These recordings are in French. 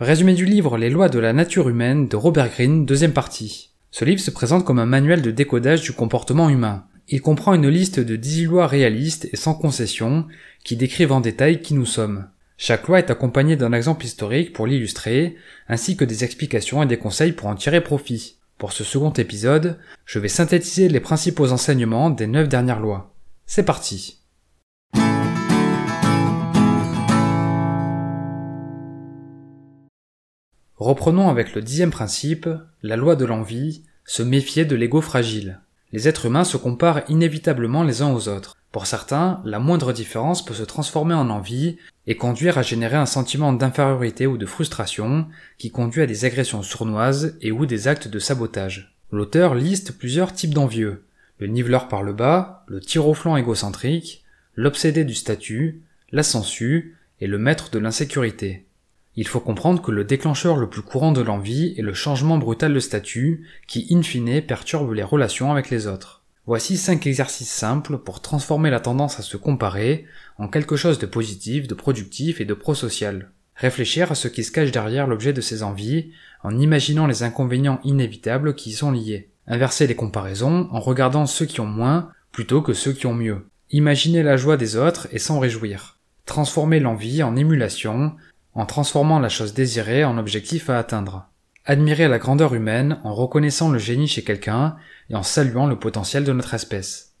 Résumé du livre Les lois de la nature humaine de Robert Greene, deuxième partie. Ce livre se présente comme un manuel de décodage du comportement humain. Il comprend une liste de 10 lois réalistes et sans concession qui décrivent en détail qui nous sommes. Chaque loi est accompagnée d'un exemple historique pour l'illustrer, ainsi que des explications et des conseils pour en tirer profit. Pour ce second épisode, je vais synthétiser les principaux enseignements des 9 dernières lois. C'est parti Reprenons avec le dixième principe, la loi de l'envie, se méfier de l'ego fragile. Les êtres humains se comparent inévitablement les uns aux autres. Pour certains, la moindre différence peut se transformer en envie et conduire à générer un sentiment d'infériorité ou de frustration qui conduit à des agressions sournoises et ou des actes de sabotage. L'auteur liste plusieurs types d'envieux. Le niveleur par le bas, le tir égocentrique, l'obsédé du statut, la et le maître de l'insécurité. Il faut comprendre que le déclencheur le plus courant de l'envie est le changement brutal de statut qui in fine perturbe les relations avec les autres. Voici cinq exercices simples pour transformer la tendance à se comparer en quelque chose de positif, de productif et de prosocial. Réfléchir à ce qui se cache derrière l'objet de ces envies en imaginant les inconvénients inévitables qui y sont liés. Inverser les comparaisons en regardant ceux qui ont moins plutôt que ceux qui ont mieux. Imaginer la joie des autres et s'en réjouir. Transformer l'envie en émulation en transformant la chose désirée en objectif à atteindre. Admirer la grandeur humaine en reconnaissant le génie chez quelqu'un et en saluant le potentiel de notre espèce.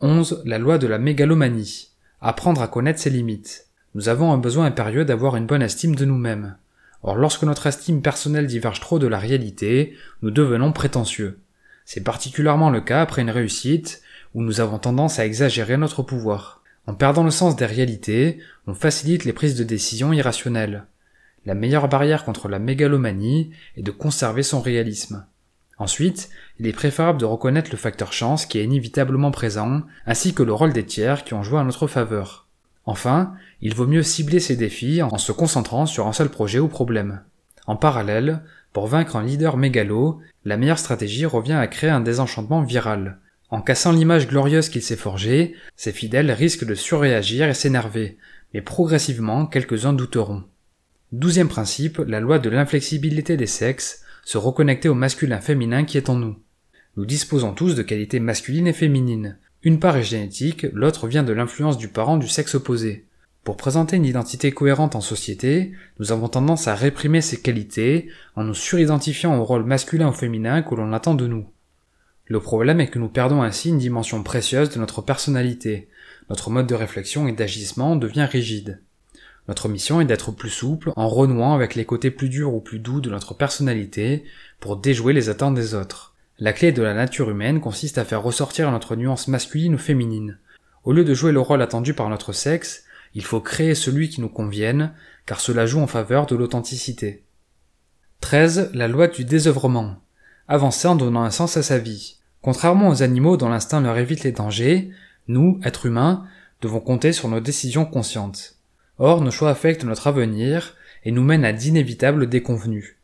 11. La loi de la mégalomanie. Apprendre à connaître ses limites. Nous avons un besoin impérieux d'avoir une bonne estime de nous-mêmes. Or lorsque notre estime personnelle diverge trop de la réalité, nous devenons prétentieux. C'est particulièrement le cas après une réussite, où nous avons tendance à exagérer notre pouvoir. En perdant le sens des réalités, on facilite les prises de décision irrationnelles. La meilleure barrière contre la mégalomanie est de conserver son réalisme. Ensuite, il est préférable de reconnaître le facteur chance qui est inévitablement présent, ainsi que le rôle des tiers qui ont joué en notre faveur. Enfin, il vaut mieux cibler ces défis en se concentrant sur un seul projet ou problème. En parallèle, pour vaincre un leader mégalo, la meilleure stratégie revient à créer un désenchantement viral. En cassant l'image glorieuse qu'il s'est forgée, ses fidèles risquent de surréagir et s'énerver, mais progressivement quelques-uns douteront. Douzième principe, la loi de l'inflexibilité des sexes, se reconnecter au masculin féminin qui est en nous. Nous disposons tous de qualités masculines et féminines. Une part est génétique, l'autre vient de l'influence du parent du sexe opposé. Pour présenter une identité cohérente en société, nous avons tendance à réprimer ces qualités en nous suridentifiant au rôle masculin ou féminin que l'on attend de nous. Le problème est que nous perdons ainsi une dimension précieuse de notre personnalité. Notre mode de réflexion et d'agissement devient rigide. Notre mission est d'être plus souple en renouant avec les côtés plus durs ou plus doux de notre personnalité pour déjouer les attentes des autres. La clé de la nature humaine consiste à faire ressortir notre nuance masculine ou féminine. Au lieu de jouer le rôle attendu par notre sexe, il faut créer celui qui nous convienne, car cela joue en faveur de l'authenticité. 13. La loi du désœuvrement. Avancer en donnant un sens à sa vie. Contrairement aux animaux dont l'instinct leur évite les dangers, nous, êtres humains, devons compter sur nos décisions conscientes. Or, nos choix affectent notre avenir et nous mènent à d'inévitables déconvenus.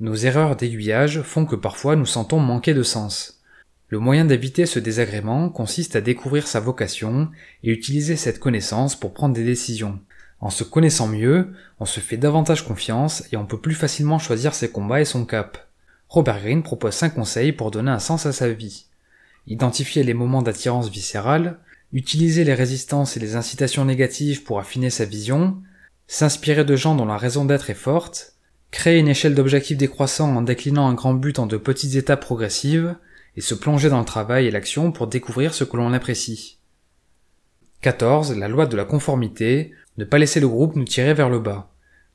Nos erreurs d'aiguillage font que parfois nous sentons manquer de sens. Le moyen d'éviter ce désagrément consiste à découvrir sa vocation et utiliser cette connaissance pour prendre des décisions. En se connaissant mieux, on se fait davantage confiance et on peut plus facilement choisir ses combats et son cap. Robert Greene propose 5 conseils pour donner un sens à sa vie. Identifier les moments d'attirance viscérale, utiliser les résistances et les incitations négatives pour affiner sa vision, s'inspirer de gens dont la raison d'être est forte, créer une échelle d'objectifs décroissants en déclinant un grand but en de petites étapes progressives, et se plonger dans le travail et l'action pour découvrir ce que l'on apprécie. 14. La loi de la conformité, ne pas laisser le groupe nous tirer vers le bas.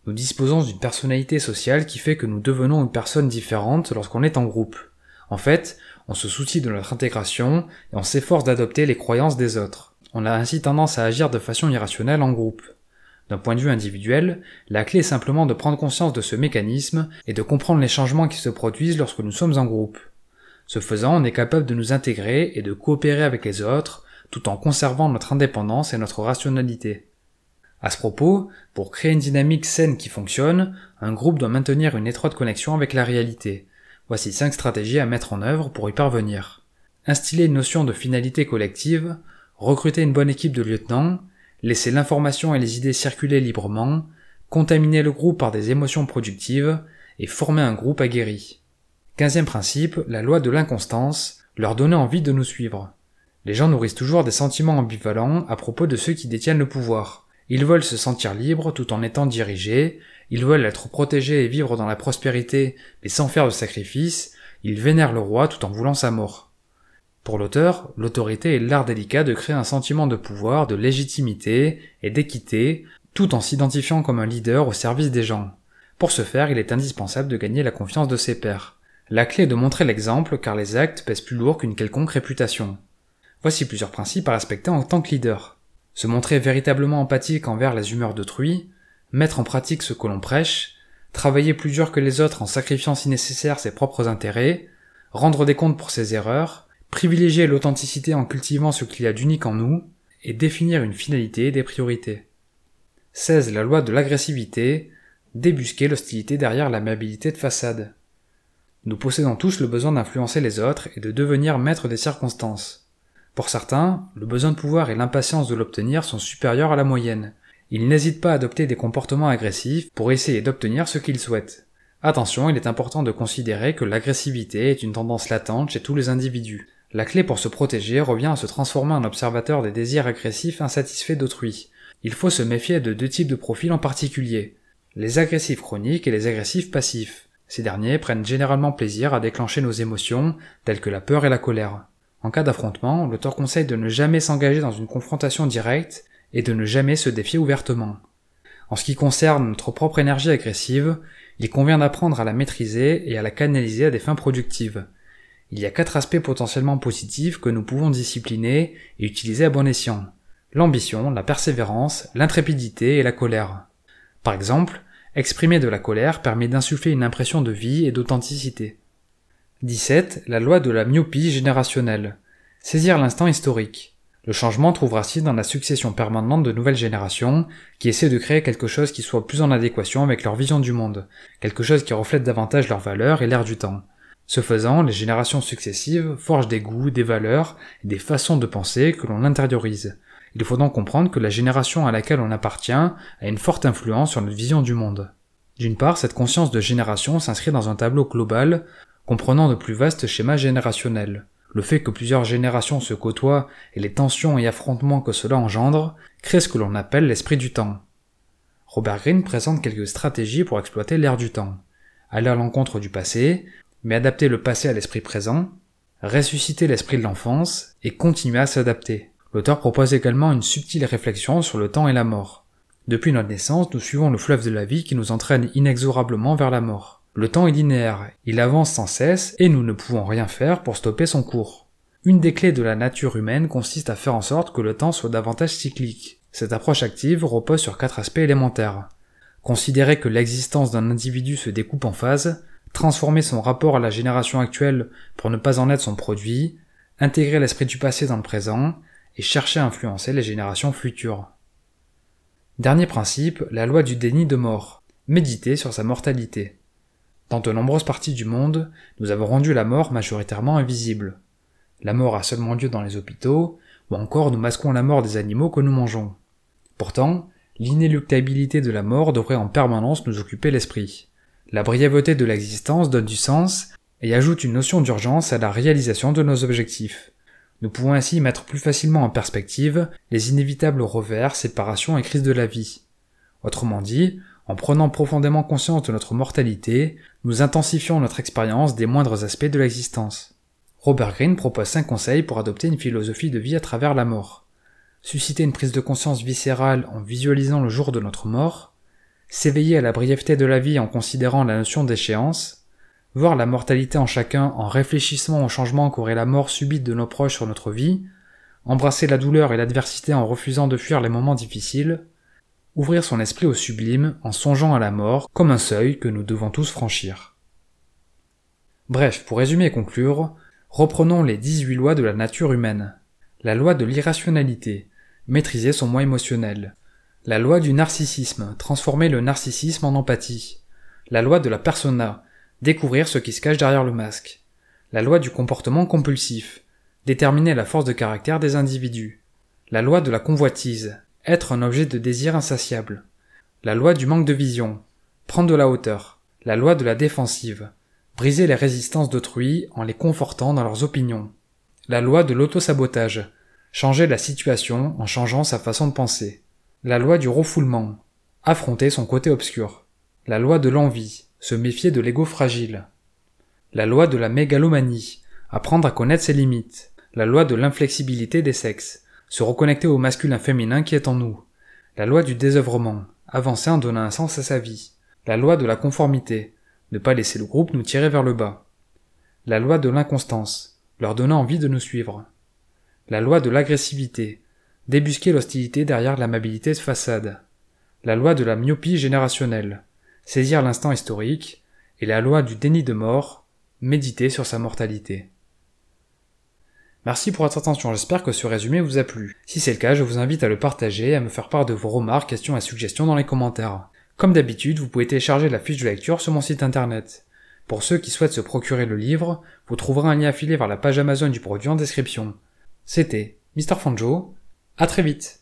Nous disposons d'une personnalité sociale qui fait que nous devenons une personne différente lorsqu'on est en groupe. En fait, on se soucie de notre intégration et on s'efforce d'adopter les croyances des autres. On a ainsi tendance à agir de façon irrationnelle en groupe. D'un point de vue individuel, la clé est simplement de prendre conscience de ce mécanisme et de comprendre les changements qui se produisent lorsque nous sommes en groupe. Ce faisant, on est capable de nous intégrer et de coopérer avec les autres, tout en conservant notre indépendance et notre rationalité. À ce propos, pour créer une dynamique saine qui fonctionne, un groupe doit maintenir une étroite connexion avec la réalité. Voici 5 stratégies à mettre en œuvre pour y parvenir. Instiller une notion de finalité collective, recruter une bonne équipe de lieutenants, laisser l'information et les idées circuler librement, contaminer le groupe par des émotions productives et former un groupe aguerri. Quinzième principe, la loi de l'inconstance, leur donner envie de nous suivre. Les gens nourrissent toujours des sentiments ambivalents à propos de ceux qui détiennent le pouvoir. Ils veulent se sentir libres tout en étant dirigés, ils veulent être protégés et vivre dans la prospérité mais sans faire de sacrifice, ils vénèrent le roi tout en voulant sa mort. Pour l'auteur, l'autorité est l'art délicat de créer un sentiment de pouvoir, de légitimité et d'équité, tout en s'identifiant comme un leader au service des gens. Pour ce faire, il est indispensable de gagner la confiance de ses pairs. La clé est de montrer l'exemple car les actes pèsent plus lourd qu'une quelconque réputation. Voici plusieurs principes à respecter en tant que leader. Se montrer véritablement empathique envers les humeurs d'autrui, mettre en pratique ce que l'on prêche, travailler plus dur que les autres en sacrifiant si nécessaire ses propres intérêts, rendre des comptes pour ses erreurs, privilégier l'authenticité en cultivant ce qu'il y a d'unique en nous, et définir une finalité et des priorités. 16. La loi de l'agressivité, débusquer l'hostilité derrière l'amabilité de façade. Nous possédons tous le besoin d'influencer les autres et de devenir maître des circonstances. Pour certains, le besoin de pouvoir et l'impatience de l'obtenir sont supérieurs à la moyenne. Ils n'hésitent pas à adopter des comportements agressifs pour essayer d'obtenir ce qu'ils souhaitent. Attention, il est important de considérer que l'agressivité est une tendance latente chez tous les individus. La clé pour se protéger revient à se transformer en observateur des désirs agressifs insatisfaits d'autrui. Il faut se méfier de deux types de profils en particulier. Les agressifs chroniques et les agressifs passifs. Ces derniers prennent généralement plaisir à déclencher nos émotions, telles que la peur et la colère. En cas d'affrontement, l'auteur conseille de ne jamais s'engager dans une confrontation directe et de ne jamais se défier ouvertement. En ce qui concerne notre propre énergie agressive, il convient d'apprendre à la maîtriser et à la canaliser à des fins productives. Il y a quatre aspects potentiellement positifs que nous pouvons discipliner et utiliser à bon escient. L'ambition, la persévérance, l'intrépidité et la colère. Par exemple, exprimer de la colère permet d'insuffler une impression de vie et d'authenticité. 17. La loi de la myopie générationnelle. Saisir l'instant historique. Le changement trouve racine dans la succession permanente de nouvelles générations qui essaient de créer quelque chose qui soit plus en adéquation avec leur vision du monde, quelque chose qui reflète davantage leurs valeurs et l'air du temps. Ce faisant, les générations successives forgent des goûts, des valeurs et des façons de penser que l'on intériorise. Il faut donc comprendre que la génération à laquelle on appartient a une forte influence sur notre vision du monde. D'une part, cette conscience de génération s'inscrit dans un tableau global comprenant de plus vastes schémas générationnels. Le fait que plusieurs générations se côtoient et les tensions et affrontements que cela engendre créent ce que l'on appelle l'esprit du temps. Robert Greene présente quelques stratégies pour exploiter l'ère du temps. Aller à l'encontre du passé, mais adapter le passé à l'esprit présent, ressusciter l'esprit de l'enfance et continuer à s'adapter. L'auteur propose également une subtile réflexion sur le temps et la mort. Depuis notre naissance, nous suivons le fleuve de la vie qui nous entraîne inexorablement vers la mort. Le temps est linéaire, il avance sans cesse et nous ne pouvons rien faire pour stopper son cours. Une des clés de la nature humaine consiste à faire en sorte que le temps soit davantage cyclique. Cette approche active repose sur quatre aspects élémentaires. Considérer que l'existence d'un individu se découpe en phases, transformer son rapport à la génération actuelle pour ne pas en être son produit, intégrer l'esprit du passé dans le présent, et chercher à influencer les générations futures. Dernier principe, la loi du déni de mort. Méditer sur sa mortalité. Dans de nombreuses parties du monde, nous avons rendu la mort majoritairement invisible. La mort a seulement lieu dans les hôpitaux, ou encore nous masquons la mort des animaux que nous mangeons. Pourtant, l'inéluctabilité de la mort devrait en permanence nous occuper l'esprit. La brièveté de l'existence donne du sens et ajoute une notion d'urgence à la réalisation de nos objectifs. Nous pouvons ainsi mettre plus facilement en perspective les inévitables revers, séparations et crises de la vie. Autrement dit, en prenant profondément conscience de notre mortalité, nous intensifions notre expérience des moindres aspects de l'existence. Robert Greene propose cinq conseils pour adopter une philosophie de vie à travers la mort. Susciter une prise de conscience viscérale en visualisant le jour de notre mort, s'éveiller à la brièveté de la vie en considérant la notion d'échéance, voir la mortalité en chacun en réfléchissant au changement qu'aurait la mort subite de nos proches sur notre vie, embrasser la douleur et l'adversité en refusant de fuir les moments difficiles, ouvrir son esprit au sublime en songeant à la mort comme un seuil que nous devons tous franchir. Bref, pour résumer et conclure, reprenons les 18 lois de la nature humaine. La loi de l'irrationalité, maîtriser son moi émotionnel. La loi du narcissisme, transformer le narcissisme en empathie. La loi de la persona, découvrir ce qui se cache derrière le masque. La loi du comportement compulsif, déterminer la force de caractère des individus. La loi de la convoitise, être un objet de désir insatiable. La loi du manque de vision. Prendre de la hauteur. La loi de la défensive. Briser les résistances d'autrui en les confortant dans leurs opinions. La loi de l'autosabotage. Changer la situation en changeant sa façon de penser. La loi du refoulement. Affronter son côté obscur. La loi de l'envie. Se méfier de l'ego fragile. La loi de la mégalomanie. Apprendre à connaître ses limites. La loi de l'inflexibilité des sexes. Se reconnecter au masculin féminin qui est en nous. La loi du désœuvrement. Avancer en donnant un sens à sa vie. La loi de la conformité. Ne pas laisser le groupe nous tirer vers le bas. La loi de l'inconstance. Leur donner envie de nous suivre. La loi de l'agressivité. Débusquer l'hostilité derrière l'amabilité de façade. La loi de la myopie générationnelle. Saisir l'instant historique. Et la loi du déni de mort. Méditer sur sa mortalité. Merci pour votre attention, j'espère que ce résumé vous a plu. Si c'est le cas, je vous invite à le partager et à me faire part de vos remarques, questions et suggestions dans les commentaires. Comme d'habitude, vous pouvez télécharger la fiche de lecture sur mon site internet. Pour ceux qui souhaitent se procurer le livre, vous trouverez un lien affilié vers la page Amazon du produit en description. C'était Mr. Fanjo, à très vite